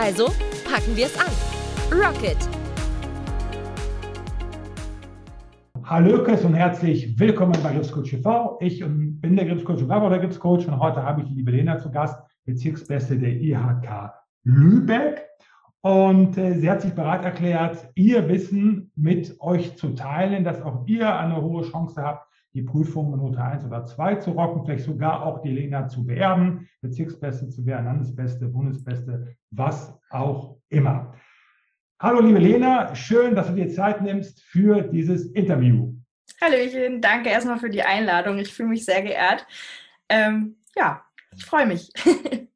Also packen wir es an. Rocket! Hallo Chris und herzlich willkommen bei Gripscoach TV. Ich bin der Gripscoach und war der Gripscoach und heute habe ich die liebe Lena zu Gast, Bezirksbeste der IHK Lübeck. Und äh, sie hat sich bereit erklärt, ihr Wissen mit euch zu teilen, dass auch ihr eine hohe Chance habt, die Prüfung in Note 1 oder 2 zu rocken, vielleicht sogar auch die Lena zu beerben, Bezirksbeste zu werden, Landesbeste, Bundesbeste, was auch immer. Hallo liebe Lena, schön, dass du dir Zeit nimmst für dieses Interview. Hallöchen, danke erstmal für die Einladung. Ich fühle mich sehr geehrt. Ähm, ja, ich freue mich.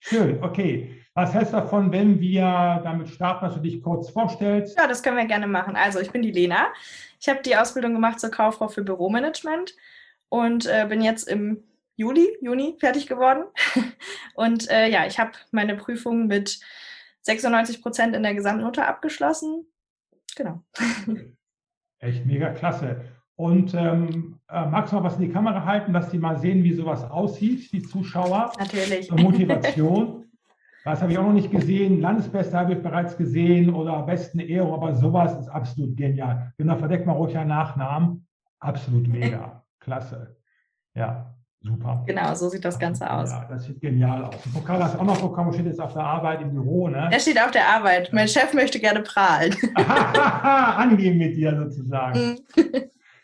schön, okay. Was du davon, wenn wir damit starten, dass du dich kurz vorstellst? Ja, das können wir gerne machen. Also, ich bin die Lena. Ich habe die Ausbildung gemacht zur Kauffrau für Büromanagement und äh, bin jetzt im Juli, Juni fertig geworden. und äh, ja, ich habe meine Prüfung mit 96 Prozent in der Gesamtnote abgeschlossen. Genau. Echt mega klasse. Und ähm, äh, magst du mal was in die Kamera halten, dass die mal sehen, wie sowas aussieht, die Zuschauer? Natürlich. Motivation. Das habe ich auch noch nicht gesehen. Landesbeste habe ich bereits gesehen oder besten Ehre, aber sowas ist absolut genial. Genau, verdeck mal ruhig einen Nachnamen. Absolut mega. Klasse. Ja, super. Genau, so sieht das Ganze aus. Ja, das sieht genial aus. Der Pokal hast du auch noch bekommen, steht jetzt auf der Arbeit im Büro, ne? Er steht auf der Arbeit. Mein Chef möchte gerne prahlen. Angeben mit dir sozusagen.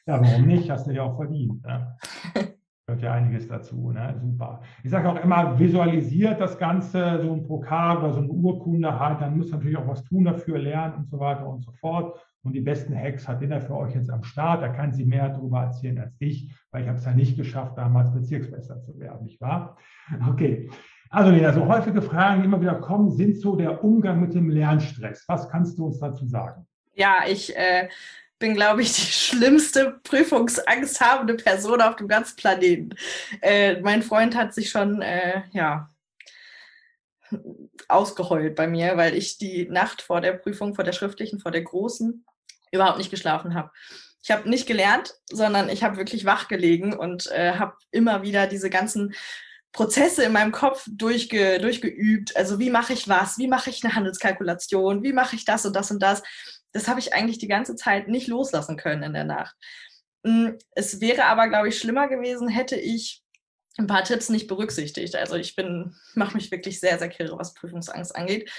ja, warum nicht? Hast du ja auch verdient. Ne? gehört ja einiges dazu. Ne? Super. Ich sage auch immer, visualisiert das Ganze, so ein Pokal oder so eine Urkunde halt, dann muss natürlich auch was tun dafür, lernen und so weiter und so fort. Und die besten Hacks hat er für euch jetzt am Start. Da kann sie mehr darüber erzählen als ich, weil ich habe es ja nicht geschafft, damals Bezirksmeister zu werden, nicht wahr? Okay. Also Lena, so häufige Fragen, die immer wieder kommen, sind so der Umgang mit dem Lernstress. Was kannst du uns dazu sagen? Ja, ich äh, bin, glaube ich, die schlimmste Prüfungsangst habende Person auf dem ganzen Planeten. Äh, mein Freund hat sich schon, äh, ja, ausgeheult bei mir, weil ich die Nacht vor der Prüfung, vor der schriftlichen, vor der großen, überhaupt nicht geschlafen habe. Ich habe nicht gelernt, sondern ich habe wirklich wach gelegen und äh, habe immer wieder diese ganzen Prozesse in meinem Kopf durchge, durchgeübt. Also wie mache ich was? Wie mache ich eine Handelskalkulation? Wie mache ich das und das und das? Das habe ich eigentlich die ganze Zeit nicht loslassen können in der Nacht. Hm, es wäre aber, glaube ich, schlimmer gewesen, hätte ich ein paar Tipps nicht berücksichtigt. Also ich bin, mache mich wirklich sehr, sehr kirre, was Prüfungsangst angeht.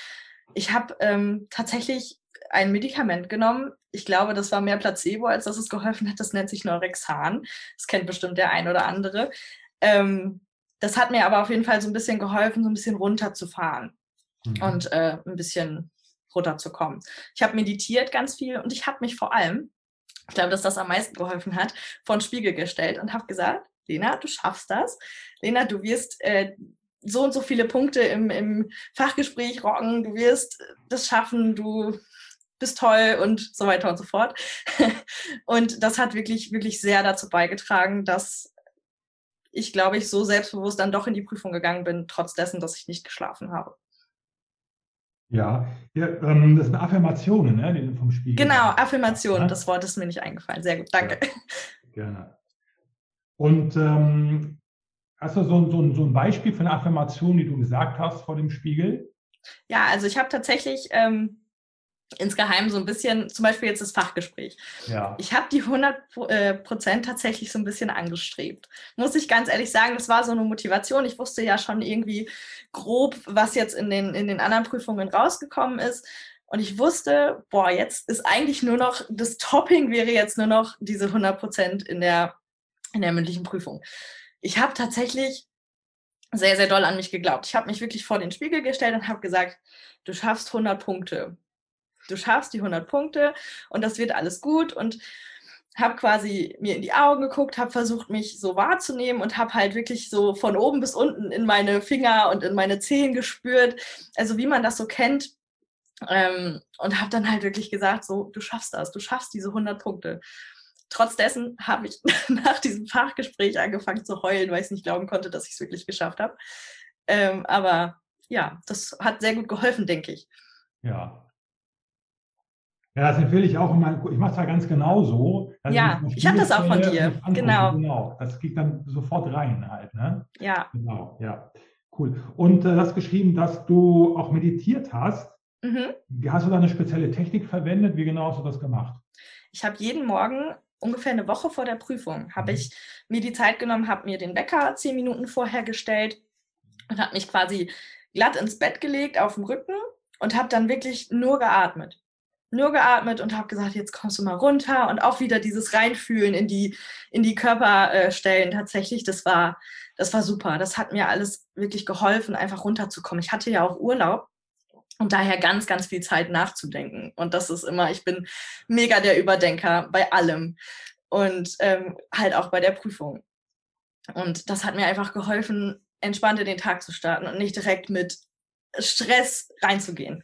Ich habe ähm, tatsächlich ein Medikament genommen. Ich glaube, das war mehr Placebo, als dass es geholfen hat. Das nennt sich Neurexan. Das kennt bestimmt der ein oder andere. Ähm, das hat mir aber auf jeden Fall so ein bisschen geholfen, so ein bisschen runterzufahren mhm. und äh, ein bisschen runterzukommen. Ich habe meditiert ganz viel und ich habe mich vor allem, ich glaube, dass das am meisten geholfen hat, vor den Spiegel gestellt und habe gesagt, Lena, du schaffst das. Lena, du wirst äh, so und so viele Punkte im, im Fachgespräch rocken, du wirst das schaffen, du bist toll und so weiter und so fort. und das hat wirklich, wirklich sehr dazu beigetragen, dass ich, glaube ich, so selbstbewusst dann doch in die Prüfung gegangen bin, trotz dessen, dass ich nicht geschlafen habe. Ja, ja ähm, das sind Affirmationen, ne, die vom Spiegel. Genau, Affirmationen, ja? das Wort ist mir nicht eingefallen. Sehr gut, danke. Ja, gerne. Und ähm, hast du so, so, so ein Beispiel für eine Affirmation, die du gesagt hast vor dem Spiegel? Ja, also ich habe tatsächlich ähm, insgeheim so ein bisschen, zum Beispiel jetzt das Fachgespräch. Ja. Ich habe die 100 äh, Prozent tatsächlich so ein bisschen angestrebt. Muss ich ganz ehrlich sagen, das war so eine Motivation. Ich wusste ja schon irgendwie grob, was jetzt in den, in den anderen Prüfungen rausgekommen ist. Und ich wusste, boah, jetzt ist eigentlich nur noch, das Topping wäre jetzt nur noch diese 100 Prozent in der, in der mündlichen Prüfung. Ich habe tatsächlich sehr, sehr doll an mich geglaubt. Ich habe mich wirklich vor den Spiegel gestellt und habe gesagt, du schaffst 100 Punkte du schaffst die 100 Punkte und das wird alles gut und habe quasi mir in die Augen geguckt, habe versucht, mich so wahrzunehmen und habe halt wirklich so von oben bis unten in meine Finger und in meine Zehen gespürt. Also wie man das so kennt, Ähm, und habe dann halt wirklich gesagt, so, du schaffst das, du schaffst diese 100 Punkte. Trotz habe ich nach diesem Fachgespräch angefangen zu heulen, weil ich es nicht glauben konnte, dass ich es wirklich geschafft habe. Ähm, aber ja, das hat sehr gut geholfen, denke ich. Ja. Ja, das empfehle ich auch immer. Ich mache es ja ganz genauso. Ja, ich habe das auch von dir. Genau. Genau. Das geht dann sofort rein halt. Ne? Ja. Genau, ja. Cool. Und äh, hast geschrieben, dass du auch meditiert hast. Mhm. Hast du da eine spezielle Technik verwendet? Wie genau hast du das gemacht? Ich habe jeden Morgen ungefähr eine Woche vor der Prüfung habe mhm. ich mir die Zeit genommen, habe mir den Wecker zehn Minuten vorher gestellt und habe mich quasi glatt ins Bett gelegt auf dem Rücken und habe dann wirklich nur geatmet. Nur geatmet und habe gesagt, jetzt kommst du mal runter und auch wieder dieses Reinfühlen in die, in die Körperstellen tatsächlich, das war, das war super. Das hat mir alles wirklich geholfen, einfach runterzukommen. Ich hatte ja auch Urlaub und daher ganz, ganz viel Zeit nachzudenken. Und das ist immer, ich bin mega der Überdenker bei allem und ähm, halt auch bei der Prüfung. Und das hat mir einfach geholfen, entspannt in den Tag zu starten und nicht direkt mit Stress reinzugehen.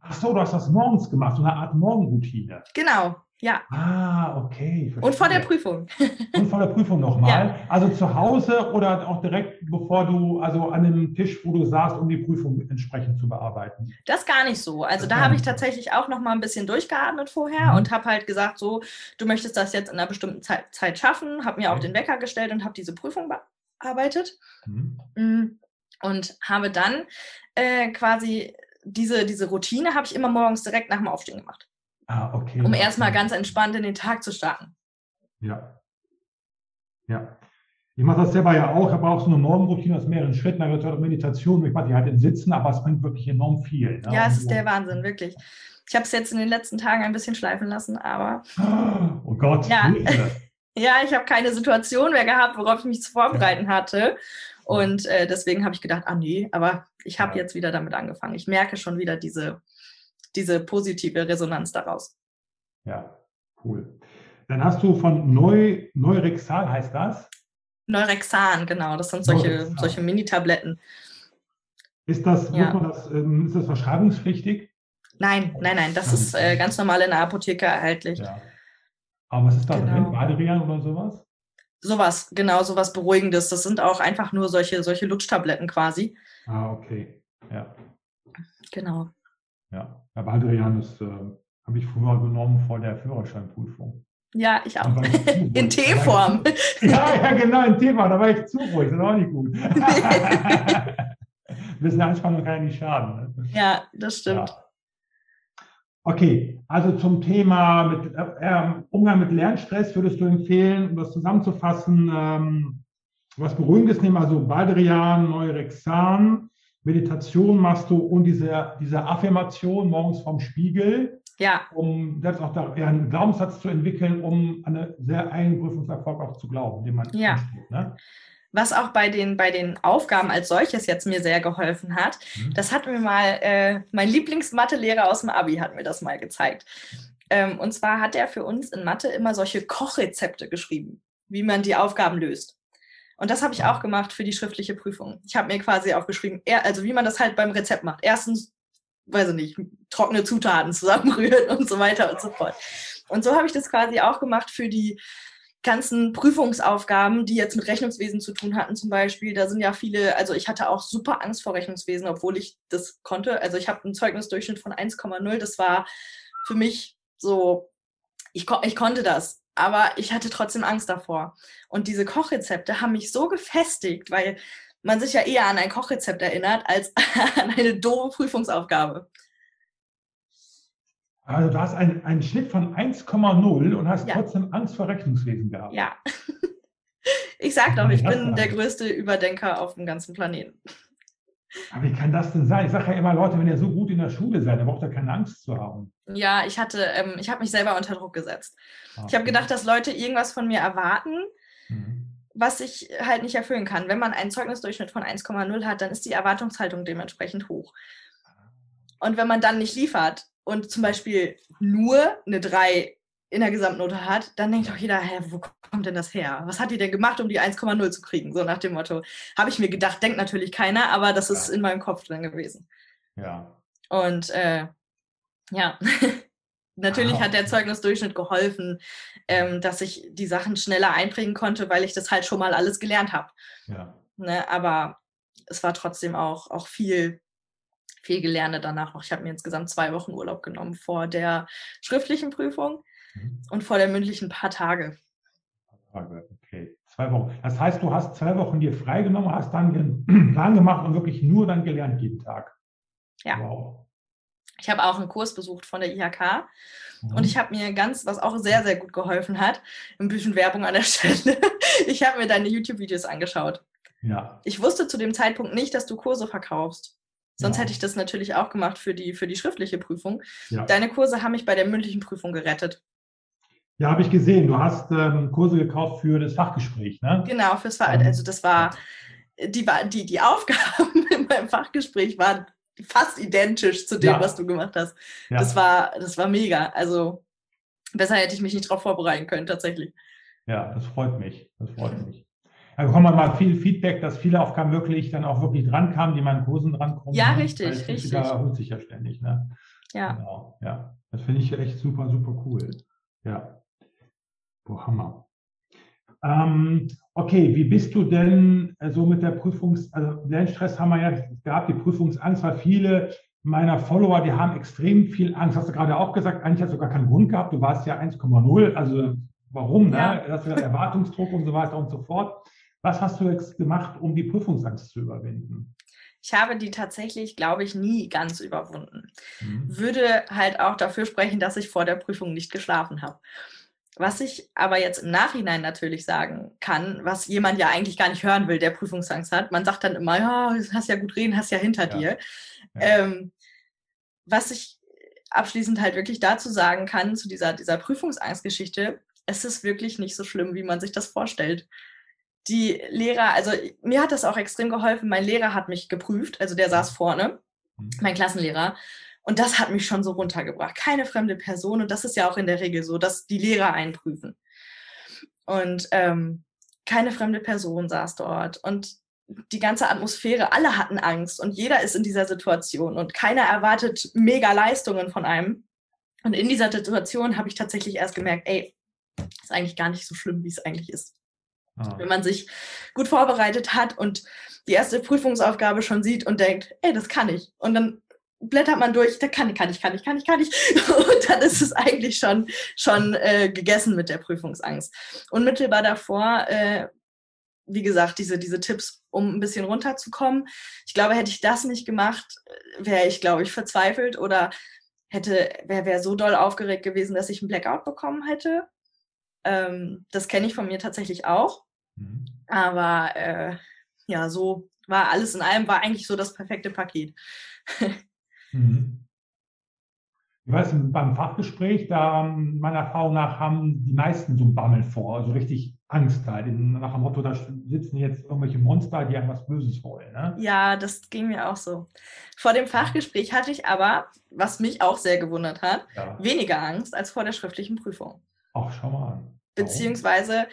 Ach so, du hast das morgens gemacht, so eine Art Morgenroutine. Genau, ja. Ah, okay. Verstehe. Und vor der Prüfung. Und vor der Prüfung nochmal. Ja. Also zu Hause oder auch direkt bevor du, also an dem Tisch, wo du saßt, um die Prüfung entsprechend zu bearbeiten? Das gar nicht so. Also das da habe ich tatsächlich auch nochmal ein bisschen durchgeatmet vorher mhm. und habe halt gesagt, so, du möchtest das jetzt in einer bestimmten Zeit, Zeit schaffen, habe mir okay. auch den Wecker gestellt und habe diese Prüfung bearbeitet. Mhm. Mm. Und habe dann äh, quasi diese, diese Routine habe ich immer morgens direkt nach dem Aufstehen gemacht. Ah, okay. Um erstmal ganz entspannt in den Tag zu starten. Ja. Ja. Ich mache das selber ja auch. Ich habe auch so eine Morgenroutine aus mehreren Schritten. Da gehört Meditation. Ich mache die halt in Sitzen, aber es bringt wirklich enorm viel. Ne? Ja, es ist der Wahnsinn, wirklich. Ich habe es jetzt in den letzten Tagen ein bisschen schleifen lassen, aber. Oh Gott. Ja, ja ich habe keine Situation mehr gehabt, worauf ich mich zu vorbereiten hatte. Und äh, deswegen habe ich gedacht, ah nee, aber ich habe ja. jetzt wieder damit angefangen. Ich merke schon wieder diese, diese positive Resonanz daraus. Ja, cool. Dann hast du von Neu, Neurexal, heißt das? Neurexan, genau. Das sind solche, solche Mini-Tabletten. Ist das, ja. das, ähm, ist das verschreibungspflichtig? Nein, nein, nein. Das ist äh, ganz normal in der Apotheke erhältlich. Ja. Aber was ist da genau. drin? Baderian oder sowas? Sowas, genau, sowas Beruhigendes. Das sind auch einfach nur solche, solche Lutschtabletten quasi. Ah, okay. Ja. Genau. Ja, ja Baldrian ist, äh, habe ich früher genommen vor der Führerscheinprüfung. Ja, ich auch. in Teeform. Ja, ja, genau, in Teeform. Da war ich zu ruhig. Das ist auch nicht gut. Ein bisschen Anspannung kann ja nicht schaden. Ne? Ja, das stimmt. Ja. Okay, also zum Thema mit, äh, ähm, Umgang mit Lernstress würdest du empfehlen, um das zusammenzufassen, ähm, was Beruhigendes nehmen, also Baldrian, Neurexan, Meditation machst du und diese, diese Affirmation morgens vom Spiegel, ja. um selbst auch da, einen Glaubenssatz zu entwickeln, um an einen sehr einen Prüfungserfolg auch zu glauben, den man ja. Ansteht, ne? Was auch bei den, bei den Aufgaben als solches jetzt mir sehr geholfen hat, mhm. das hat mir mal äh, mein Lieblingsmathelehrer aus dem Abi hat mir das mal gezeigt. Ähm, und zwar hat er für uns in Mathe immer solche Kochrezepte geschrieben, wie man die Aufgaben löst. Und das habe ich auch gemacht für die schriftliche Prüfung. Ich habe mir quasi aufgeschrieben, also wie man das halt beim Rezept macht. Erstens, weiß ich nicht, trockene Zutaten zusammenrühren und so weiter und so fort. Und so habe ich das quasi auch gemacht für die ganzen Prüfungsaufgaben, die jetzt mit Rechnungswesen zu tun hatten zum Beispiel. Da sind ja viele, also ich hatte auch super Angst vor Rechnungswesen, obwohl ich das konnte. Also ich habe einen Zeugnisdurchschnitt von 1,0. Das war für mich so, ich, ich konnte das aber ich hatte trotzdem Angst davor. Und diese Kochrezepte haben mich so gefestigt, weil man sich ja eher an ein Kochrezept erinnert als an eine doofe Prüfungsaufgabe. Also du hast einen, einen Schnitt von 1,0 und hast ja. trotzdem Angst vor Rechnungswesen gehabt. Ja. Ich sag doch, ich bin der größte Überdenker auf dem ganzen Planeten. Aber wie kann das denn sein? Ich sage ja immer, Leute, wenn ihr so gut in der Schule seid, dann braucht ihr keine Angst zu haben. Ja, ich hatte, ähm, ich habe mich selber unter Druck gesetzt. Okay. Ich habe gedacht, dass Leute irgendwas von mir erwarten, mhm. was ich halt nicht erfüllen kann. Wenn man einen Zeugnisdurchschnitt von 1,0 hat, dann ist die Erwartungshaltung dementsprechend hoch. Und wenn man dann nicht liefert und zum Beispiel nur eine 3 in der Gesamtnote hat, dann denkt doch jeder, hä, wo kommt denn das her? Was hat die denn gemacht, um die 1,0 zu kriegen? So nach dem Motto. Habe ich mir gedacht, denkt natürlich keiner, aber das ist ja. in meinem Kopf drin gewesen. Ja. Und äh, ja, natürlich Wow. hat der Zeugnisdurchschnitt geholfen, ähm, dass ich die Sachen schneller einbringen konnte, weil ich das halt schon mal alles gelernt habe. Ja. Ne? Aber es war trotzdem auch, auch viel, viel Gelernte danach noch. Ich habe mir insgesamt zwei Wochen Urlaub genommen vor der schriftlichen Prüfung Mhm. und vor der mündlichen ein paar Tage. Okay, zwei Wochen. Das heißt, du hast zwei Wochen dir freigenommen, hast dann den Plan gemacht und wirklich nur dann gelernt jeden Tag. Ja. Wow. Ich habe auch einen Kurs besucht von der IHK Mhm. und ich habe mir ganz, was auch sehr, sehr gut geholfen hat, ein bisschen Werbung an der Stelle. Ich habe mir deine YouTube-Videos angeschaut. Ja. Ich wusste zu dem Zeitpunkt nicht, dass du Kurse verkaufst. Sonst Ja. hätte ich das natürlich auch gemacht für die, für die schriftliche Prüfung. Ja. Deine Kurse haben mich bei der mündlichen Prüfung gerettet. Ja, habe ich gesehen. Du hast ähm, Kurse gekauft für das Fachgespräch, ne? Genau, fürs Ver Ähm, Also das war, die, die, die Aufgaben in meinem Fachgespräch waren fast identisch zu dem, Ja. was du gemacht hast. Ja. Das war, das war mega. Also besser hätte ich mich nicht darauf vorbereiten können, tatsächlich. Ja, das freut mich. Das freut mich. Da bekommt man mal viel Feedback, dass viele Aufgaben wirklich dann auch wirklich dran kamen, die meinen Kursen drankommen. Ja, ne? richtig, Weil richtig. Wiederholt sich ja ständig, ne? Ja. Genau, ja. Das finde ich echt super, super cool. Ja. Boah, Hammer. Ähm, okay, wie bist du denn äh, so mit der Prüfungs-, also Lernstress haben wir ja gehabt, die Prüfungsangst, weil viele meiner Follower, die haben extrem viel Angst. Hast du gerade auch gesagt, eigentlich hast du gar keinen Grund gehabt, du warst ja 1,0, also warum, ne? Ja. Das ist Erwartungsdruck und so weiter und so fort. Was hast du jetzt gemacht, um die Prüfungsangst zu überwinden? Ich habe die tatsächlich, glaube ich, nie ganz überwunden. Mhm. Würde halt auch dafür sprechen, dass ich vor der Prüfung nicht geschlafen habe. Was ich aber jetzt im Nachhinein natürlich sagen kann, was jemand ja eigentlich gar nicht hören will, der Prüfungsangst hat. Man sagt dann immer, ja, du hast ja gut reden, hast ja hinter Ja. dir. Ja. Ähm, was ich abschließend halt wirklich dazu sagen kann, zu dieser, dieser Prüfungsangstgeschichte, es ist wirklich nicht so schlimm, wie man sich das vorstellt. Die Lehrer, also mir hat das auch extrem geholfen. Mein Lehrer hat mich geprüft, also der saß vorne, Mhm. mein Klassenlehrer. Und das hat mich schon so runtergebracht. Keine fremde Person. Und das ist ja auch in der Regel so, dass die Lehrer einprüfen. Und ähm, keine fremde Person saß dort. Und die ganze Atmosphäre, alle hatten Angst und jeder ist in dieser Situation und keiner erwartet mega Leistungen von einem. Und in dieser Situation habe ich tatsächlich erst gemerkt, ey, ist eigentlich gar nicht so schlimm, wie es eigentlich ist. Wenn man sich gut vorbereitet hat und die erste Prüfungsaufgabe schon sieht und denkt, ey, das kann ich. Und dann blättert man durch, da kann ich, kann ich, kann ich, kann ich, kann ich. Und dann ist es eigentlich schon, schon äh, gegessen mit der Prüfungsangst. Unmittelbar davor, äh, wie gesagt, diese, diese Tipps, um ein bisschen runterzukommen. Ich glaube, hätte ich das nicht gemacht, wäre ich, glaube ich, verzweifelt oder hätte, wäre wär so doll aufgeregt gewesen, dass ich einen Blackout bekommen hätte. Ähm, das kenne ich von mir tatsächlich auch. Mhm. Aber äh, ja, so war alles in allem, war eigentlich so das perfekte Paket. Mhm. Ich weiß, beim Fachgespräch, da meiner Erfahrung nach haben die meisten so einen Bammel vor, also richtig Angst halt. Nach dem Motto, da sitzen jetzt irgendwelche Monster, die einem was Böses wollen. Ne? Ja, das ging mir auch so. Vor dem Fachgespräch hatte ich aber, was mich auch sehr gewundert hat, Ja. weniger Angst als vor der schriftlichen Prüfung. Ach, schau mal an. Beziehungsweise,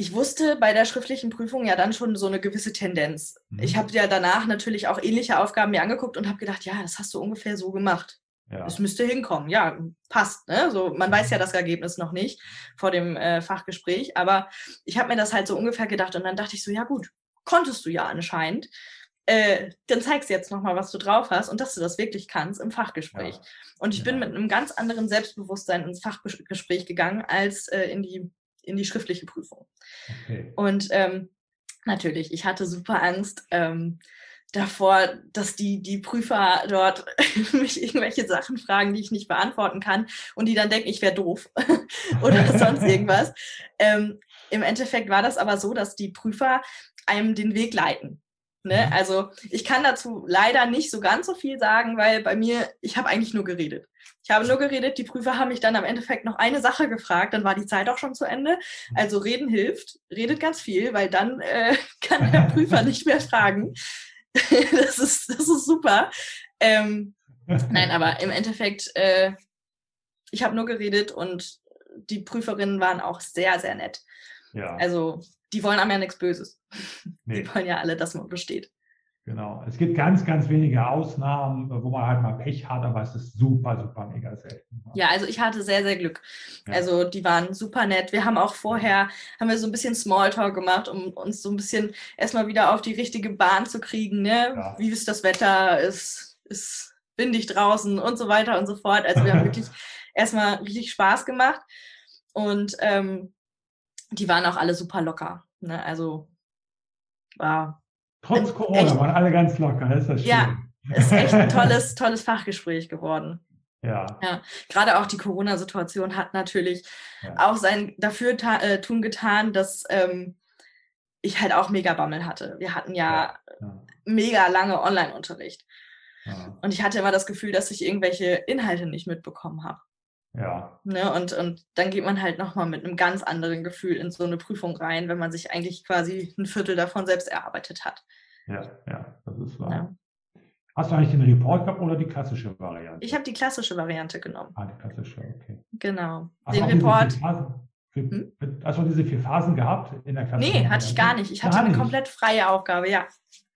ich wusste bei der schriftlichen Prüfung ja dann schon so eine gewisse Tendenz. Mhm. Ich habe ja danach natürlich auch ähnliche Aufgaben mir angeguckt und habe gedacht, ja, das hast du ungefähr so gemacht. Ja. Es müsste hinkommen. Ja, passt. Ne? So, man weiß ja das Ergebnis noch nicht vor dem äh, Fachgespräch, aber ich habe mir das halt so ungefähr gedacht und dann dachte ich so, ja gut, konntest du ja anscheinend. Äh, dann zeigst du jetzt nochmal, was du drauf hast und dass du das wirklich kannst im Fachgespräch. Ja. Und ich bin Ja. mit einem ganz anderen Selbstbewusstsein ins Fachgespräch gegangen als äh, in, die, in die schriftliche Prüfung. Okay. Und ähm, natürlich, ich hatte super Angst ähm, davor, dass die, die Prüfer dort mich irgendwelche Sachen fragen, die ich nicht beantworten kann und die dann denken, ich wäre doof oder sonst irgendwas. Ähm, Im Endeffekt war das aber so, dass die Prüfer einem den Weg leiten. Ne? Mhm. Also ich kann dazu leider nicht so ganz so viel sagen, weil bei mir, ich habe eigentlich nur geredet. Ich habe nur geredet, die Prüfer haben mich dann am Endeffekt noch eine Sache gefragt, dann war die Zeit auch schon zu Ende. Also reden hilft, redet ganz viel, weil dann äh, kann der Prüfer nicht mehr fragen. das, ist, das ist super. Ähm, nein, aber im Endeffekt, äh, ich habe nur geredet und die Prüferinnen waren auch sehr, sehr nett. Ja. Also die wollen einem ja nichts Böses. nee. Die wollen ja alle, dass man besteht. Genau. Es gibt ganz, ganz wenige Ausnahmen, wo man halt mal Pech hat, aber es ist super, super mega selten. Ja, also ich hatte sehr, sehr Glück. Ja. Also die waren super nett. Wir haben auch vorher, haben wir so ein bisschen Smalltalk gemacht, um uns so ein bisschen erstmal wieder auf die richtige Bahn zu kriegen. Ne? Ja. Wie ist das Wetter? Ist, ist windig draußen und so weiter und so fort. Also wir haben wirklich erstmal richtig Spaß gemacht. Und ähm, die waren auch alle super locker. Ne? Also war Trotz Corona echt, waren alle ganz locker, das ist das schön. Ja, ist echt ein tolles, tolles Fachgespräch geworden. Ja. ja. Gerade auch die Corona-Situation hat natürlich ja. auch sein dafür äh, tun getan, dass ähm, ich halt auch mega Bammel hatte. Wir hatten ja, ja. mega lange Online-Unterricht. Und ich hatte immer das Gefühl, dass ich irgendwelche Inhalte nicht mitbekommen habe. Ja. Ne, und, und dann geht man halt nochmal mit einem ganz anderen Gefühl in so eine Prüfung rein, wenn man sich eigentlich quasi ein Viertel davon selbst erarbeitet hat. Ja, ja, das ist wahr. Ja. Hast du eigentlich den Report gehabt oder die klassische Variante? Ich habe die klassische Variante genommen. Ah, die klassische, okay. Genau. Hast den Report. Hm? Hast du diese vier Phasen gehabt in der klassischen Nee, hatte ich gar nicht. Ich hatte gar eine nicht. komplett freie Aufgabe, ja.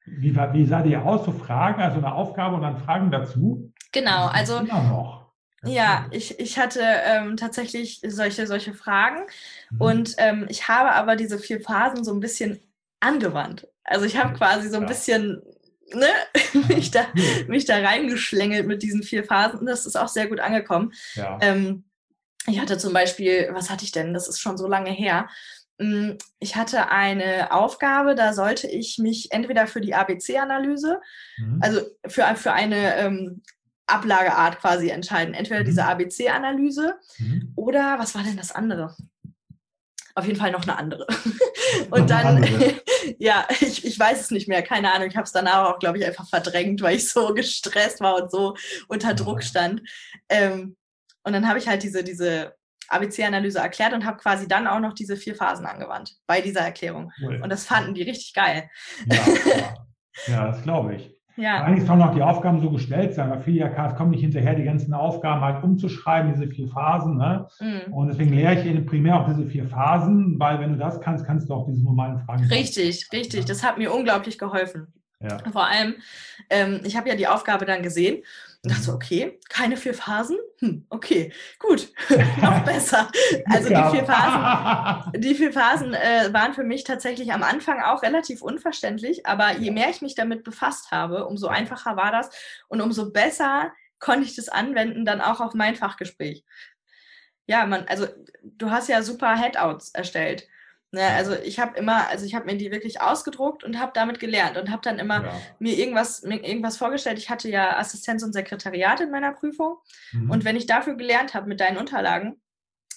Wie, wie sah die aus? So Fragen, also eine Aufgabe und dann Fragen dazu? Genau, also. Immer noch. Ja, ich, ich hatte ähm, tatsächlich solche, solche Fragen mhm. und ähm, ich habe aber diese vier Phasen so ein bisschen angewandt. Also ich habe quasi so ein ja. bisschen ne, mich, da, mich da reingeschlängelt mit diesen vier Phasen und das ist auch sehr gut angekommen. Ja. Ähm, ich hatte zum Beispiel, was hatte ich denn? Das ist schon so lange her. Hm, ich hatte eine Aufgabe, da sollte ich mich entweder für die ABC-Analyse, mhm. also für, für eine ähm, Ablageart quasi entscheiden. Entweder mhm. diese ABC-Analyse mhm. oder was war denn das andere? Auf jeden Fall noch eine andere. Und dann, ja, ich, ich weiß es nicht mehr, keine Ahnung. Ich habe es danach auch, glaube ich, einfach verdrängt, weil ich so gestresst war und so unter Druck stand. Ähm, und dann habe ich halt diese, diese ABC-Analyse erklärt und habe quasi dann auch noch diese vier Phasen angewandt bei dieser Erklärung. Cool. Und das fanden die richtig geil. Ja, ja das glaube ich. Ja. Eigentlich sollen auch die Aufgaben so gestellt sein, weil viele IHKs kommen nicht hinterher, die ganzen Aufgaben halt umzuschreiben, diese vier Phasen. Ne? Mhm. Und deswegen lehre ich Ihnen primär auch diese vier Phasen, weil wenn du das kannst, kannst du auch diese normalen Fragen. Richtig, machen. richtig. Das hat mir unglaublich geholfen. Ja. Vor allem, ähm, ich habe ja die Aufgabe dann gesehen und dachte mhm. okay, keine vier Phasen? Hm, okay, gut, noch besser. Also die vier Phasen, die vier Phasen äh, waren für mich tatsächlich am Anfang auch relativ unverständlich, aber je mehr ich mich damit befasst habe, umso einfacher war das und umso besser konnte ich das anwenden, dann auch auf mein Fachgespräch. Ja, man, also du hast ja super Headouts erstellt. Ne, also ich habe immer, also ich habe mir die wirklich ausgedruckt und habe damit gelernt und habe dann immer ja. mir irgendwas, mir irgendwas vorgestellt. Ich hatte ja Assistenz und Sekretariat in meiner Prüfung mhm. und wenn ich dafür gelernt habe mit deinen Unterlagen,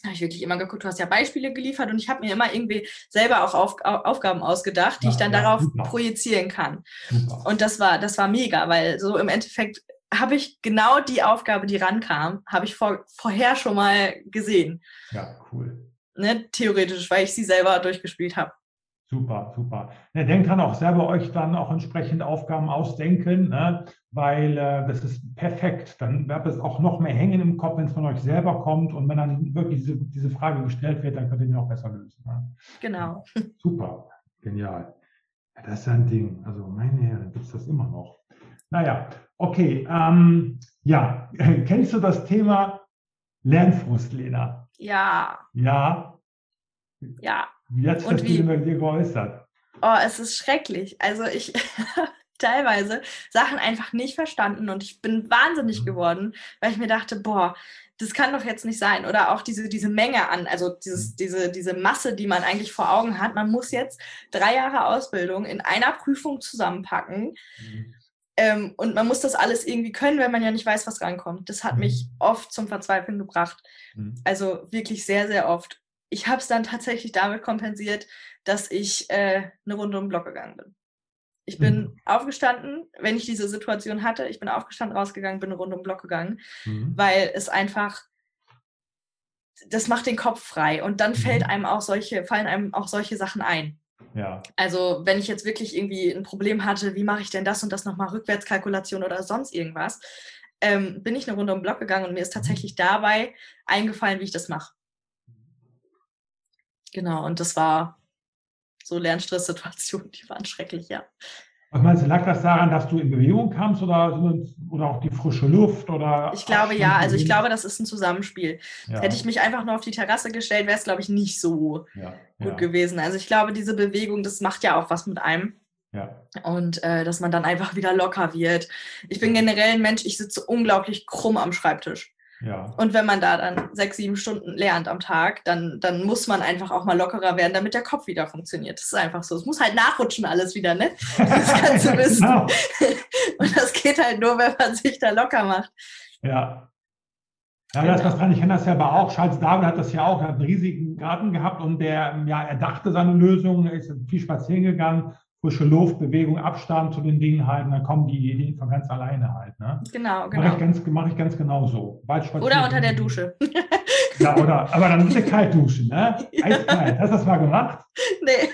habe ich wirklich immer geguckt, du hast ja Beispiele geliefert und ich habe mir immer irgendwie selber auch auf, Aufgaben ausgedacht, die ja, ich dann ja, darauf projizieren kann. Super. Und das war, das war mega, weil so im Endeffekt habe ich genau die Aufgabe, die rankam, habe ich vor, vorher schon mal gesehen. Ja, cool ne, theoretisch, weil ich sie selber durchgespielt habe. Super, super. Ja, denkt dran auch selber euch dann auch entsprechend Aufgaben ausdenken, ne? weil äh, das ist perfekt. Dann wird es auch noch mehr hängen im Kopf, wenn es von euch selber kommt. Und wenn dann wirklich diese, diese Frage gestellt wird, dann könnt ihr die auch besser lösen. Ne? Genau. Super, genial. Ja, das ist ein Ding. Also meine Herren, gibt es das immer noch. Naja, okay. Ähm, ja, kennst du das Thema Lernfrust, Lena? Ja. Ja. Ja. Wie hat sich das wie, bei dir geäußert? Oh, es ist schrecklich. Also ich teilweise Sachen einfach nicht verstanden und ich bin wahnsinnig mhm. geworden, weil ich mir dachte, boah, das kann doch jetzt nicht sein. Oder auch diese, diese Menge an, also dieses, mhm. diese, diese Masse, die man eigentlich vor Augen hat. Man muss jetzt drei Jahre Ausbildung in einer Prüfung zusammenpacken. Mhm. Ähm, und man muss das alles irgendwie können, wenn man ja nicht weiß, was rankommt. Das hat mhm. mich oft zum Verzweifeln gebracht. Mhm. Also wirklich sehr, sehr oft. Ich habe es dann tatsächlich damit kompensiert, dass ich äh, eine Runde um den Block gegangen bin. Ich bin mhm. aufgestanden, wenn ich diese Situation hatte, ich bin aufgestanden, rausgegangen, bin eine Runde um den Block gegangen, mhm. weil es einfach, das macht den Kopf frei und dann fällt mhm. einem auch solche, fallen einem auch solche Sachen ein. Ja. Also wenn ich jetzt wirklich irgendwie ein Problem hatte, wie mache ich denn das und das nochmal Rückwärtskalkulation oder sonst irgendwas, ähm, bin ich eine Runde um den Block gegangen und mir ist tatsächlich dabei eingefallen, wie ich das mache. Genau, und das war so Lernstresssituationen, die waren schrecklich, ja. Was meinst du, lag das daran, dass du in Bewegung kamst oder, oder auch die frische Luft? Oder ich glaube ja, also ich glaube, das ist ein Zusammenspiel. Ja. Hätte ich mich einfach nur auf die Terrasse gestellt, wäre es, glaube ich, nicht so ja. gut ja. gewesen. Also ich glaube, diese Bewegung, das macht ja auch was mit einem. Und äh, dass man dann einfach wieder locker wird. Ich bin generell ein Mensch, ich sitze unglaublich krumm am Schreibtisch. Ja. Und wenn man da dann sechs, sieben Stunden lernt am Tag, dann, dann muss man einfach auch mal lockerer werden, damit der Kopf wieder funktioniert. Das ist einfach so. Es muss halt nachrutschen alles wieder, ne? Das kannst du wissen. Genau. Und das geht halt nur, wenn man sich da locker macht. Ja. Ja, das, das kann ich kenne das ja aber auch. Charles Darwin hat das ja auch, er hat einen riesigen Garten gehabt und der, ja, er dachte seine Lösung, ist viel spazieren gegangen frische Luft, Bewegung, Abstand zu den Dingen halten, dann kommen die Ideen von ganz alleine halt. Ne? Genau, genau. Mache ich ganz, mach ich ganz genau so. Oder unter der Dusche. ja, oder, aber dann bitte kalt duschen, ne? Eiskalt. Hast du das mal gemacht? Nee.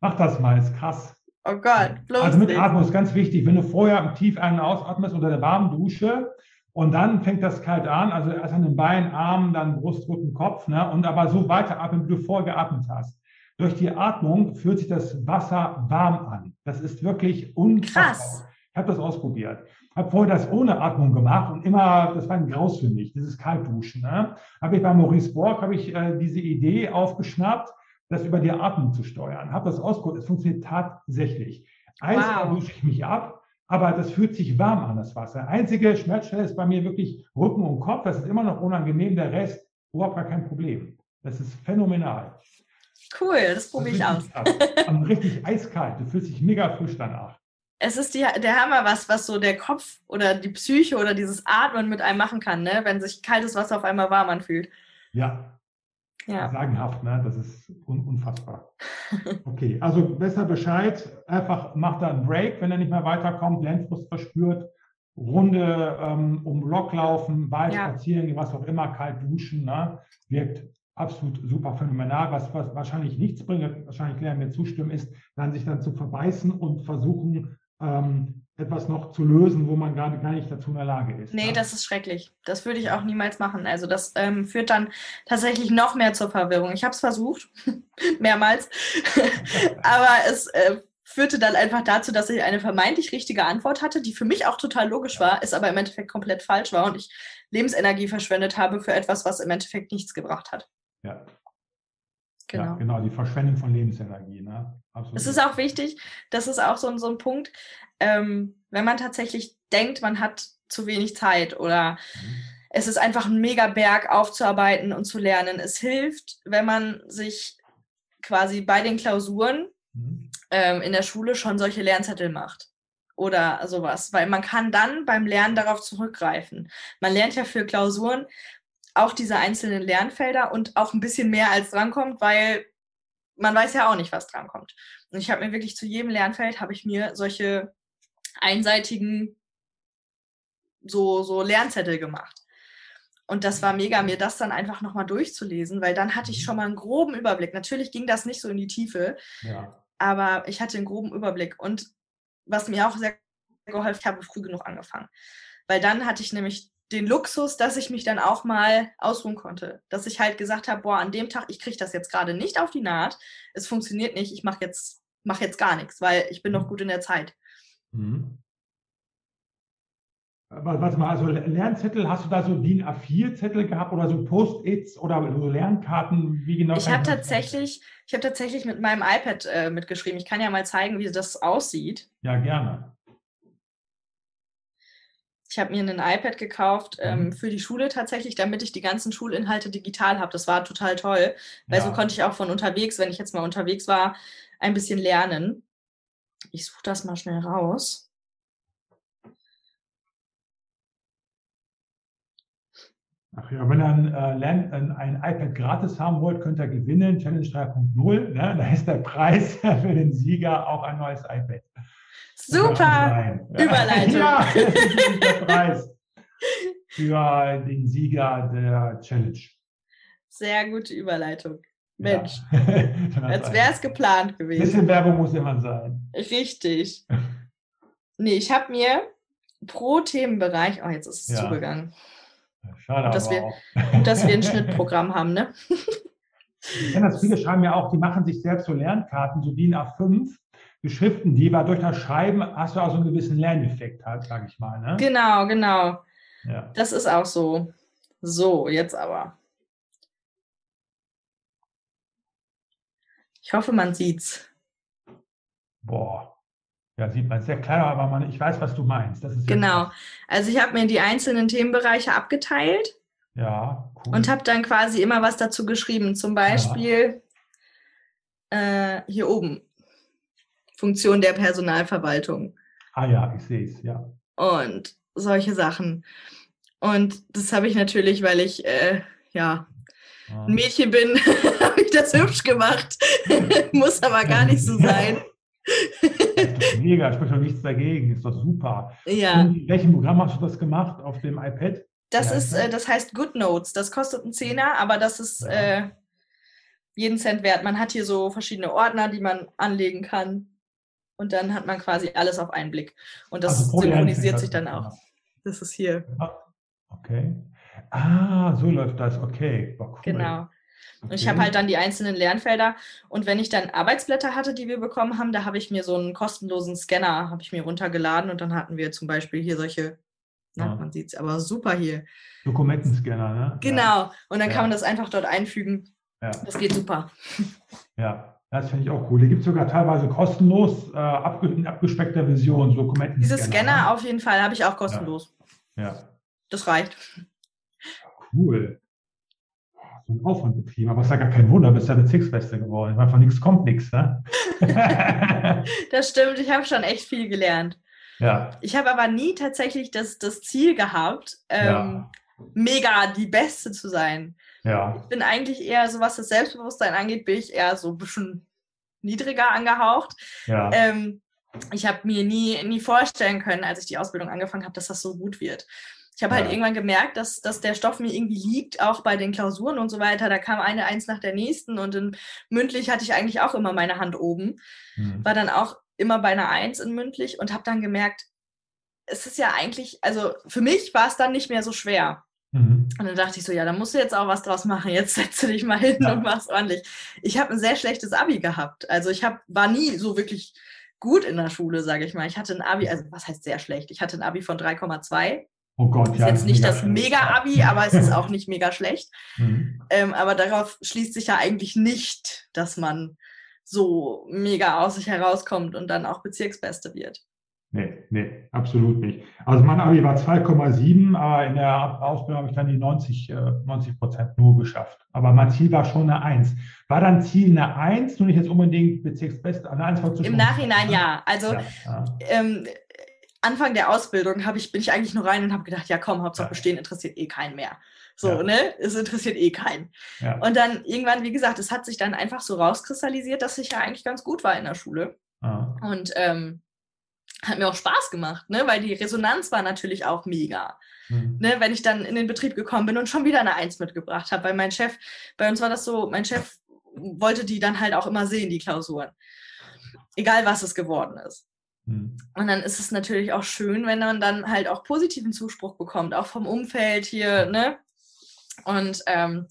Mach das mal, ist krass. Oh Gott, bloß Also mit Atmung ist ganz wichtig. Wenn du vorher tief ein- und ausatmest unter der warmen Dusche und dann fängt das kalt an, also erst an den Beinen, Armen, dann Brust, Rücken, Kopf, ne? Und aber so weiter atmen, wie du vorher geatmet hast. Durch die Atmung fühlt sich das Wasser warm an. Das ist wirklich unfassbar. Krass. Ich habe das ausprobiert. Habe vorher das ohne Atmung gemacht und immer, das war ein Graus für mich, dieses Kaltduschen. Ne? Habe ich bei Maurice Borg habe ich äh, diese Idee aufgeschnappt, das über die Atmung zu steuern. Habe das ausprobiert. Es funktioniert tatsächlich. Eis wow. dusche ich mich ab, aber das fühlt sich warm an, das Wasser. Einzige Schmerzstelle ist bei mir wirklich Rücken und Kopf. Das ist immer noch unangenehm. Der Rest überhaupt gar kein Problem. Das ist phänomenal. Cool, das probiere ich aus. richtig eiskalt, du fühlst dich mega frisch danach. Es ist die, der Hammer, was, was so der Kopf oder die Psyche oder dieses Atmen mit einem machen kann, ne? wenn sich kaltes Wasser auf einmal warm anfühlt. Ja. ja. Sagenhaft, ne? das ist un unfassbar. Okay, also besser Bescheid, einfach macht da einen Break, wenn er nicht mehr weiterkommt, Lernfrust verspürt, Runde ähm, um Block laufen, Wald ja. spazieren, was auch immer, kalt duschen, ne? wirkt absolut super phänomenal. Was, was wahrscheinlich nichts bringt, wahrscheinlich werden mir zustimmen, ist, dann sich dann zu verbeißen und versuchen, ähm, etwas noch zu lösen, wo man gerade gar nicht dazu in der Lage ist. Nee, ja? das ist schrecklich. Das würde ich auch niemals machen. Also das ähm, führt dann tatsächlich noch mehr zur Verwirrung. Ich habe es versucht, mehrmals, aber es äh, führte dann einfach dazu, dass ich eine vermeintlich richtige Antwort hatte, die für mich auch total logisch war, ist aber im Endeffekt komplett falsch war und ich Lebensenergie verschwendet habe für etwas, was im Endeffekt nichts gebracht hat. Ja. Genau. Ja, genau, die Verschwendung von Lebensenergie. Ne? Absolut. Es ist auch wichtig, das ist auch so, so ein Punkt, ähm, wenn man tatsächlich denkt, man hat zu wenig Zeit oder mhm. es ist einfach ein Megaberg aufzuarbeiten und zu lernen. Es hilft, wenn man sich quasi bei den Klausuren mhm. ähm, in der Schule schon solche Lernzettel macht oder sowas, weil man kann dann beim Lernen darauf zurückgreifen. Man lernt ja für Klausuren auch diese einzelnen Lernfelder und auch ein bisschen mehr als drankommt, weil man weiß ja auch nicht, was drankommt. Und ich habe mir wirklich zu jedem Lernfeld habe ich mir solche einseitigen so, so Lernzettel gemacht. Und das war mega, mir das dann einfach nochmal durchzulesen, weil dann hatte ich mhm. schon mal einen groben Überblick. Natürlich ging das nicht so in die Tiefe, ja. aber ich hatte einen groben Überblick. Und was mir auch sehr geholfen hat, habe früh genug angefangen. Weil dann hatte ich nämlich den Luxus, dass ich mich dann auch mal ausruhen konnte. Dass ich halt gesagt habe, boah, an dem Tag, ich kriege das jetzt gerade nicht auf die Naht, es funktioniert nicht, ich mache jetzt, mach jetzt gar nichts, weil ich bin noch gut in der Zeit. Mhm. Warte mal, also Lernzettel, hast du da so DIN A4-Zettel gehabt oder so Post-its oder so Lernkarten? Wie genau? Ich habe tatsächlich, ich habe tatsächlich mit meinem iPad äh, mitgeschrieben. Ich kann ja mal zeigen, wie das aussieht. Ja, gerne. Ich habe mir ein iPad gekauft ähm, mhm. für die Schule tatsächlich, damit ich die ganzen Schulinhalte digital habe. Das war total toll, weil ja. so konnte ich auch von unterwegs, wenn ich jetzt mal unterwegs war, ein bisschen lernen. Ich suche das mal schnell raus. Ach ja, wenn ihr ein, äh, ein, ein, iPad gratis haben wollt, könnt ihr gewinnen. Challenge 3.0. Ne? Da ist der Preis für den Sieger auch ein neues iPad. Super Überleitung. Ja, der Preis für den Sieger der Challenge. Sehr gute Überleitung. Mensch, ja. als wäre es geplant gewesen. Ein bisschen Werbung muss immer sein. Richtig. Nee, ich habe mir pro Themenbereich, oh, jetzt ist es ja. zugegangen. Schade, dass, wir, gut, dass wir ein Schnittprogramm haben, ne? Ich kenne das, viele schreiben ja auch, die machen sich selbst so Lernkarten, so DIN A5 beschriften die, weil durch das Schreiben hast du auch so einen gewissen Lerneffekt halt, sage ich mal. Ne? Genau, genau. Ja. Das ist auch so. So, jetzt aber. Ich hoffe, man sieht's. Boah. Ja, sieht man sehr klar, aber man, ich weiß, was du meinst. genau. Also ich habe mir die einzelnen Themenbereiche abgeteilt. Ja, cool. Und habe dann quasi immer was dazu geschrieben. Zum Beispiel ja. äh, hier oben. Funktion der Personalverwaltung. Ah ja, ich sehe es, ja. Und solche Sachen. Und das habe ich natürlich, weil ich äh, ja ah. ein Mädchen bin, habe ich das hübsch gemacht. Muss aber gar nicht so sein. mega, spricht doch nichts dagegen, ist doch super. Ja. in welchem Programm hast du das gemacht? Auf dem iPad? Das ja, ist, äh, das heißt GoodNotes. Das kostet einen Zehner, aber das ist ja. äh, jeden Cent wert. Man hat hier so verschiedene Ordner, die man anlegen kann. Und dann hat man quasi alles auf einen Blick. Und das also synchronisiert sich dann auch. Das ist hier. Ja. Okay. Ah, so läuft das. Okay. Cool. Genau. Und ich habe halt dann die einzelnen Lernfelder. Und wenn ich dann Arbeitsblätter hatte, die wir bekommen haben, da habe ich mir so einen kostenlosen Scanner, habe ich mir runtergeladen und dann hatten wir zum Beispiel hier solche, na, ja. man sieht es aber super hier. Dokumentenscanner, ne? Genau. Ja. Und dann ja. kann man das einfach dort einfügen. Ja. Das geht super. Ja, das finde ich auch cool. Die gibt es sogar teilweise kostenlos, äh, in abgespeckter Version, Dokumenten. Diese Scanner ne? auf jeden Fall habe ich auch kostenlos. Ja. Das reicht. Cool so einen Aufwand betrieben. Aber es ist ja gar kein Wunder, bist ja Bezirksbeste geworden. Weil von nichts kommt nichts, ne? das stimmt, ich habe schon echt viel gelernt. Ja. Ich habe aber nie tatsächlich das, das Ziel gehabt, ähm, ja. mega die Beste zu sein. Ja. Ich bin eigentlich eher, so was das Selbstbewusstsein angeht, bin ich eher so ein bisschen niedriger angehaucht. Ja. Ähm, ich habe mir nie, nie vorstellen können, als ich die Ausbildung angefangen habe, dass das so gut wird. Ich habe halt ja. irgendwann gemerkt, dass, dass der Stoff mir irgendwie liegt, auch bei den Klausuren und so weiter. Da kam eine eins nach der nächsten und in mündlich hatte ich eigentlich auch immer meine Hand oben. Mhm. War dann auch immer bei einer Eins in mündlich und habe dann gemerkt, es ist ja eigentlich, also für mich war es dann nicht mehr so schwer. Mhm. Und dann dachte ich so, ja, da musst du jetzt auch was draus machen. Jetzt setze dich mal hin ja. und mach's ordentlich. Ich habe ein sehr schlechtes Abi gehabt. Also ich hab, war nie so wirklich gut in der Schule, sage ich mal. Ich hatte ein Abi, also was heißt sehr schlecht? Ich hatte ein Abi von 3,2 Oh Gott, ist ja. Ist jetzt nicht das Mega-Abi, aber es ist auch nicht mega schlecht. Mhm. Ähm, aber darauf schließt sich ja eigentlich nicht, dass man so mega aus sich herauskommt und dann auch Bezirksbeste wird. Nee, nee, absolut nicht. Also mein Abi war 2,7, aber in der Ausbildung habe ich dann die 90, äh, 90 Prozent nur geschafft. Aber mein Ziel war schon eine 1. War dann Ziel eine 1, nur nicht jetzt unbedingt Bezirksbeste, eine 1 Im Nachhinein ja. Also ja, ja. Ähm, Anfang der Ausbildung ich, bin ich eigentlich nur rein und habe gedacht, ja komm, Hauptsache bestehen interessiert eh keinen mehr. So, ja. ne? Es interessiert eh keinen. Ja. Und dann irgendwann, wie gesagt, es hat sich dann einfach so rauskristallisiert, dass ich ja eigentlich ganz gut war in der Schule. Ah. Und ähm, hat mir auch Spaß gemacht, ne? weil die Resonanz war natürlich auch mega. Mhm. Ne? Wenn ich dann in den Betrieb gekommen bin und schon wieder eine Eins mitgebracht habe, weil mein Chef, bei uns war das so, mein Chef wollte die dann halt auch immer sehen, die Klausuren. Egal was es geworden ist. Mhm. Und dann ist es natürlich auch schön, wenn man dann halt auch positiven Zuspruch bekommt, auch vom Umfeld hier, ne? Und ähm,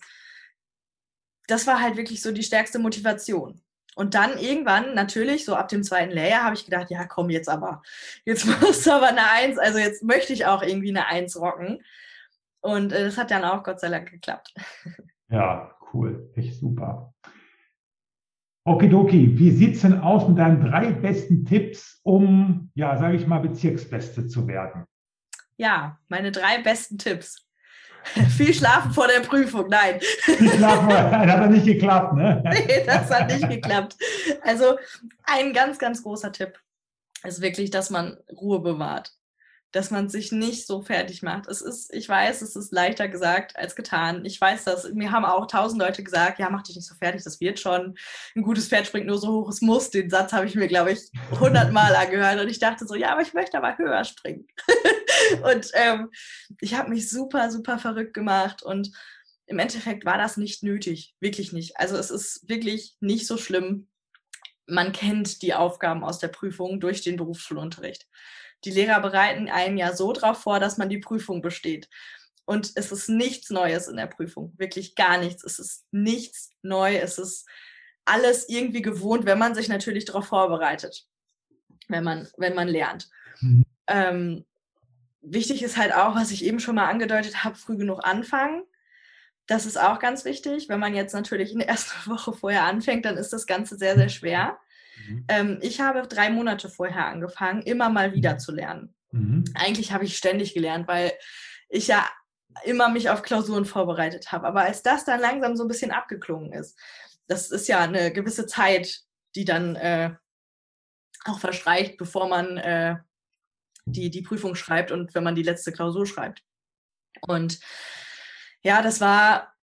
das war halt wirklich so die stärkste Motivation. Und dann irgendwann, natürlich, so ab dem zweiten Layer, habe ich gedacht, ja, komm, jetzt aber, jetzt musst du aber eine Eins, also jetzt möchte ich auch irgendwie eine Eins rocken. Und äh, das hat dann auch Gott sei Dank geklappt. Ja, cool, echt super. Okidoki, wie sieht es denn aus mit deinen drei besten Tipps, um, ja, sage ich mal, Bezirksbeste zu werden? Ja, meine drei besten Tipps. Viel schlafen vor der Prüfung, nein. Viel schlafen, das hat nicht geklappt, ne? nee, das hat nicht geklappt. Also ein ganz, ganz großer Tipp ist wirklich, dass man Ruhe bewahrt dass man sich nicht so fertig macht. Es ist, ich weiß, es ist leichter gesagt als getan. Ich weiß das. Mir haben auch tausend Leute gesagt, ja, mach dich nicht so fertig, das wird schon. Ein gutes Pferd springt nur so hoch es muss. Den Satz habe ich mir, glaube ich, hundertmal angehört und ich dachte so, ja, aber ich möchte aber höher springen. und ähm, ich habe mich super, super verrückt gemacht und im Endeffekt war das nicht nötig, wirklich nicht. Also es ist wirklich nicht so schlimm. Man kennt die Aufgaben aus der Prüfung durch den Berufsschulunterricht die Lehrer bereiten einen ja so darauf vor, dass man die Prüfung besteht. Und es ist nichts Neues in der Prüfung, wirklich gar nichts. Es ist nichts neu, es ist alles irgendwie gewohnt, wenn man sich natürlich darauf vorbereitet. wenn man, wenn man lernt. Mhm. Ähm, wichtig ist halt auch, was ich eben schon mal angedeutet habe, früh genug anfangen. Das ist auch ganz wichtig. Wenn man jetzt natürlich in der ersten Woche vorher anfängt, dann ist das Ganze sehr, sehr schwer. Mhm. Ähm, ich habe drei Monate vorher angefangen, immer mal wieder zu lernen. Mhm. Eigentlich habe ich ständig gelernt, weil ich ja immer mich auf Klausuren vorbereitet habe. Aber als das dann langsam so ein bisschen abgeklungen ist, das ist ja eine gewisse Zeit, die dann äh, auch verstreicht, bevor man äh, die, die Prüfung schreibt und wenn man die letzte Klausur schreibt. Und ja, das war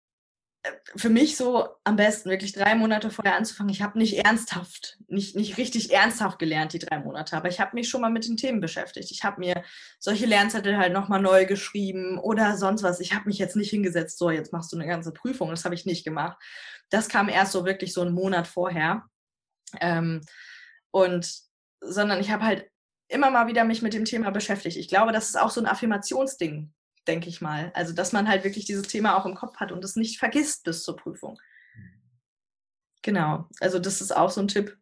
für mich so am besten, wirklich drei Monate vorher anzufangen. Ich habe nicht ernsthaft, nicht, nicht richtig ernsthaft gelernt, die drei Monate, aber ich habe mich schon mal mit den Themen beschäftigt. Ich habe mir solche Lernzettel halt nochmal neu geschrieben oder sonst was. Ich habe mich jetzt nicht hingesetzt, so, jetzt machst du eine ganze Prüfung. Das habe ich nicht gemacht. Das kam erst so wirklich so einen Monat vorher. Ähm, und sondern ich habe halt immer mal wieder mich mit dem Thema beschäftigt. Ich glaube, das ist auch so ein Affirmationsding, denke ich mal. Also, dass man halt wirklich dieses Thema auch im Kopf hat und es nicht vergisst bis zur Prüfung. Genau, also das ist auch so ein Tipp.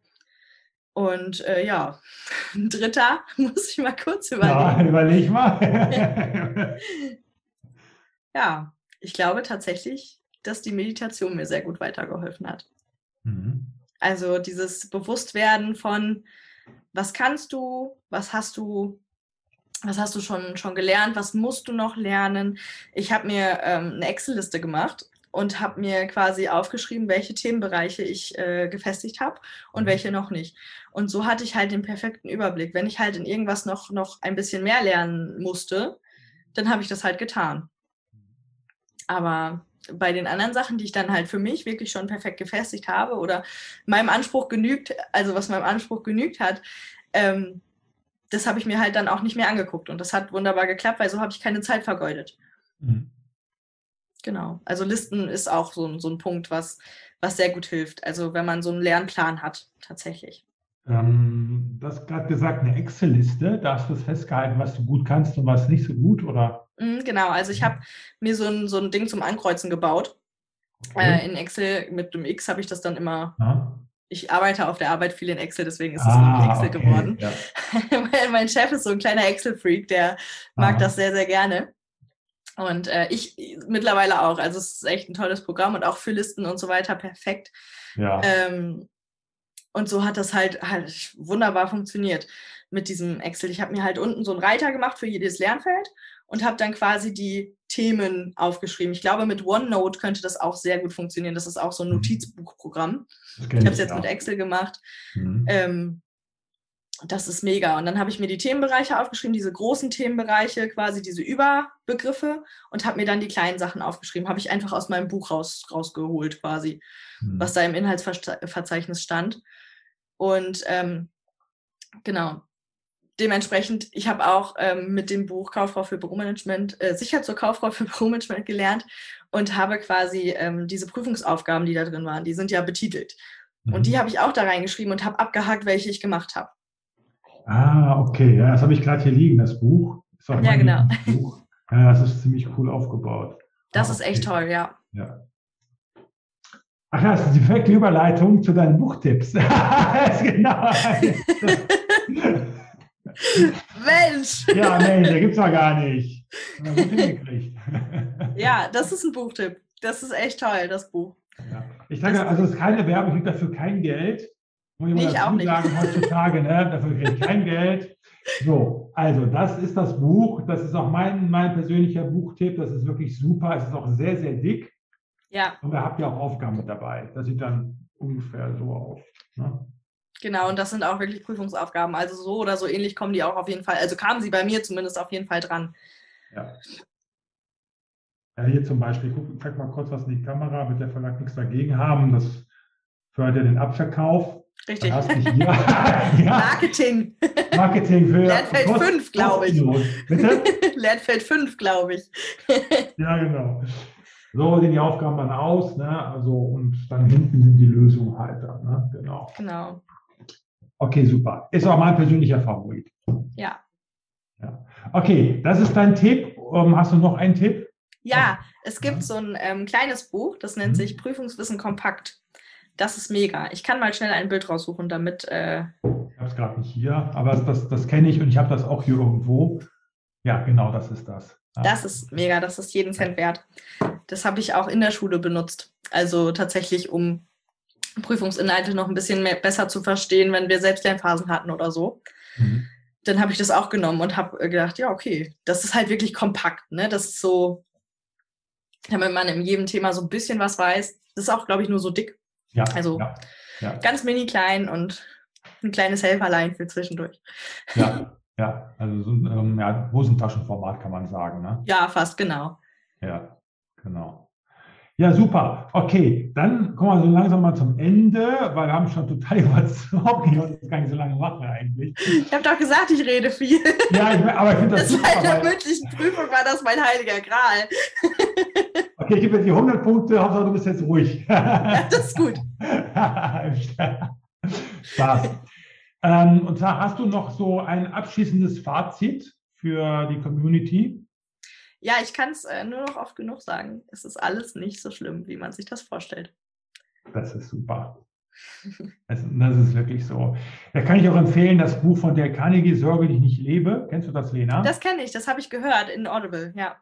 Und äh, ja, ein dritter muss ich mal kurz überlegen. Ja, überleg mal. ja, ich glaube tatsächlich, dass die Meditation mir sehr gut weitergeholfen hat. Mhm. Also dieses Bewusstwerden von, was kannst du, was hast du, was hast du schon, schon gelernt, was musst du noch lernen. Ich habe mir ähm, eine Excel-Liste gemacht und habe mir quasi aufgeschrieben, welche Themenbereiche ich äh, gefestigt habe und mhm. welche noch nicht. Und so hatte ich halt den perfekten Überblick. Wenn ich halt in irgendwas noch, noch ein bisschen mehr lernen musste, dann habe ich das halt getan. Aber bei den anderen Sachen, die ich dann halt für mich wirklich schon perfekt gefestigt habe oder meinem Anspruch genügt, also was meinem Anspruch genügt hat, ähm, das habe ich mir halt dann auch nicht mehr angeguckt. Und das hat wunderbar geklappt, weil so habe ich keine Zeit vergeudet. Mhm. Genau. Also Listen ist auch so, so ein Punkt, was, was sehr gut hilft. Also wenn man so einen Lernplan hat, tatsächlich. Ähm, du hast gerade gesagt, eine Excel-Liste, da hast du es festgehalten, was du gut kannst und was nicht so gut, oder? Mhm, genau, also ich habe mir so ein, so ein Ding zum Ankreuzen gebaut. Okay. Äh, in Excel mit dem X habe ich das dann immer ja ich arbeite auf der Arbeit viel in Excel, deswegen ist es ah, Excel okay, geworden. Ja. mein Chef ist so ein kleiner Excel-Freak, der mag ah. das sehr, sehr gerne. Und äh, ich mittlerweile auch. Also es ist echt ein tolles Programm und auch für Listen und so weiter perfekt. Ja. Ähm, und so hat das halt, halt wunderbar funktioniert mit diesem Excel. Ich habe mir halt unten so einen Reiter gemacht für jedes Lernfeld und habe dann quasi die Themen aufgeschrieben. Ich glaube, mit OneNote könnte das auch sehr gut funktionieren. Das ist auch so ein mhm. Notizbuchprogramm. Ich habe es jetzt mit Excel gemacht. Mhm. Ähm, das ist mega. Und dann habe ich mir die Themenbereiche aufgeschrieben, diese großen Themenbereiche, quasi diese Überbegriffe und habe mir dann die kleinen Sachen aufgeschrieben. Habe ich einfach aus meinem Buch raus, rausgeholt, quasi, mhm. was da im Inhaltsverzeichnis stand. Und ähm, genau, dementsprechend, ich habe auch ähm, mit dem Buch Kauffrau für Büromanagement, äh, sicher zur Kauffrau für Büromanagement gelernt und habe quasi ähm, diese Prüfungsaufgaben, die da drin waren, die sind ja betitelt. Mhm. Und die mhm. habe ich auch da reingeschrieben und habe abgehakt, welche ich gemacht habe. Ah, okay. Ja, das habe ich gerade hier liegen, das Buch. Ja, genau. Buch. Ja, das ist ziemlich cool aufgebaut. Das ah, ist echt toll, ja. ja. Ach, das ist die perfekte Überleitung zu deinen Buchtipps. genau. Mensch! Ja, Mensch, der gibt's ja gar nicht. ja, das ist ein Buchtipp. Das ist echt toll, das Buch. Ja. Ich sage, also es ist keine Werbung, ich kriege dafür kein Geld. Muss ich nee, ich auch nicht. sagen, heutzutage, ne? dafür kriege ich kein Geld. So, also das ist das Buch. Das ist auch mein, mein persönlicher Buchtipp. Das ist wirklich super. Es ist auch sehr, sehr dick. Ja. Und da habt ihr auch Aufgaben mit dabei. Das sieht dann ungefähr so aus. Ne? Genau, und das sind auch wirklich Prüfungsaufgaben. Also so oder so ähnlich kommen die auch auf jeden Fall. Also kamen sie bei mir zumindest auf jeden Fall dran. Ja. Ja, hier zum Beispiel, guck, zeig mal kurz was in die Kamera, wird der Verlag nichts dagegen haben. Das fördert den Abverkauf. Richtig. ja. Marketing. Marketing für. Lernfeld 5, glaube ich. Bitte? Lernfeld 5, glaube ich. ja, genau. So sehen die Aufgaben dann aus, ne? Also, und dann hinten sind die Lösungen halt da, ne? Genau. Genau. Okay, super. Ist auch mein persönlicher Favorit. Ja. ja. Okay, das ist dein Tipp. Um, hast du noch einen Tipp? Ja, es gibt so ein ähm, kleines Buch, das nennt mhm. sich Prüfungswissen kompakt. Das ist mega. Ich kann mal schnell ein Bild raussuchen, damit. Äh ich habe es gerade nicht hier, aber das, das, das kenne ich und ich habe das auch hier irgendwo. Ja, genau, das ist das. Ja. Das ist mega, das ist jeden Cent wert. Das habe ich auch in der Schule benutzt. Also tatsächlich, um Prüfungsinhalte noch ein bisschen mehr, besser zu verstehen, wenn wir Selbstlernphasen hatten oder so. Mhm. Dann habe ich das auch genommen und habe gedacht, ja, okay, das ist halt wirklich kompakt. Ne? Das ist so, damit man in jedem Thema so ein bisschen was weiß. Das ist auch, glaube ich, nur so dick. Ja, also ja, ja. ganz mini klein und ein kleines Helferlein für zwischendurch. Ja, ja also so ein ähm, ja, Hosentaschenformat kann man sagen. Ne? Ja, fast genau. Ja, genau. Ja, super. Okay, dann kommen wir so langsam mal zum Ende, weil wir haben schon total überzogen. Ich wollte das gar nicht so lange machen eigentlich. Ich habe doch gesagt, ich rede viel. Ja, ich, aber ich finde das, das super. Bei der mündlichen Prüfung war das mein heiliger Gral. Okay, ich gebe dir die 100 Punkte. Hauptsache, du bist jetzt ruhig. Ja, das ist gut. Spaß. Ähm, und zwar hast du noch so ein abschließendes Fazit für die Community? Ja, ich kann es äh, nur noch oft genug sagen. Es ist alles nicht so schlimm, wie man sich das vorstellt. Das ist super. Das, das, ist wirklich so. Da kann ich auch empfehlen, das Buch von der Carnegie, Sorge, die ich nicht lebe. Kennst du das, Lena? Das kenne ich, das habe ich gehört in Audible, ja.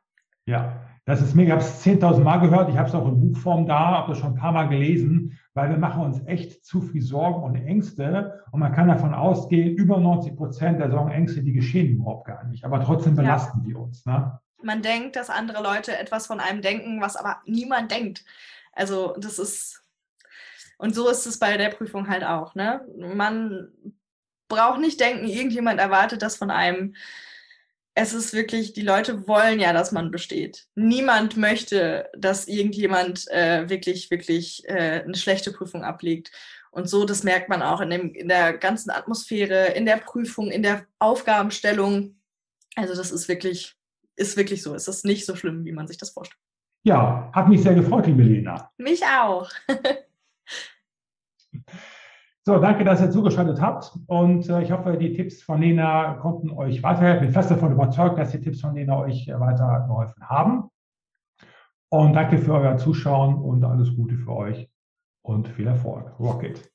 Ja, das ist mega. Ich habe es 10.000 Mal gehört. Ich habe es auch in Buchform da, habe das schon ein paar Mal gelesen, weil wir machen uns echt zu viel Sorgen und Ängste. Und man kann davon ausgehen, über 90 Prozent der Sorgen und Ängste, die geschehen überhaupt gar nicht. Aber trotzdem belasten ja. die uns. Ne? Man denkt, dass andere Leute etwas von einem denken, was aber niemand denkt. Also das ist, und so ist es bei der Prüfung halt auch. Ne? Man braucht nicht denken, irgendjemand erwartet das von einem es ist wirklich, die Leute wollen ja, dass man besteht. Niemand möchte, dass irgendjemand äh, wirklich, wirklich äh, eine schlechte Prüfung ablegt. Und so, das merkt man auch in, dem, in der ganzen Atmosphäre, in der Prüfung, in der Aufgabenstellung. Also das ist wirklich, ist wirklich so. Es ist nicht so schlimm, wie man sich das vorstellt. Ja, hat mich sehr gefreut, liebe Lena. Mich auch. So, danke, dass ihr zugeschaltet habt. Und äh, ich hoffe, die Tipps von Lena konnten euch weiterhelfen. Ich bin fest davon überzeugt, dass die Tipps von Lena euch äh, weitergeholfen haben. Und danke für euer Zuschauen und alles Gute für euch und viel Erfolg. Rocket.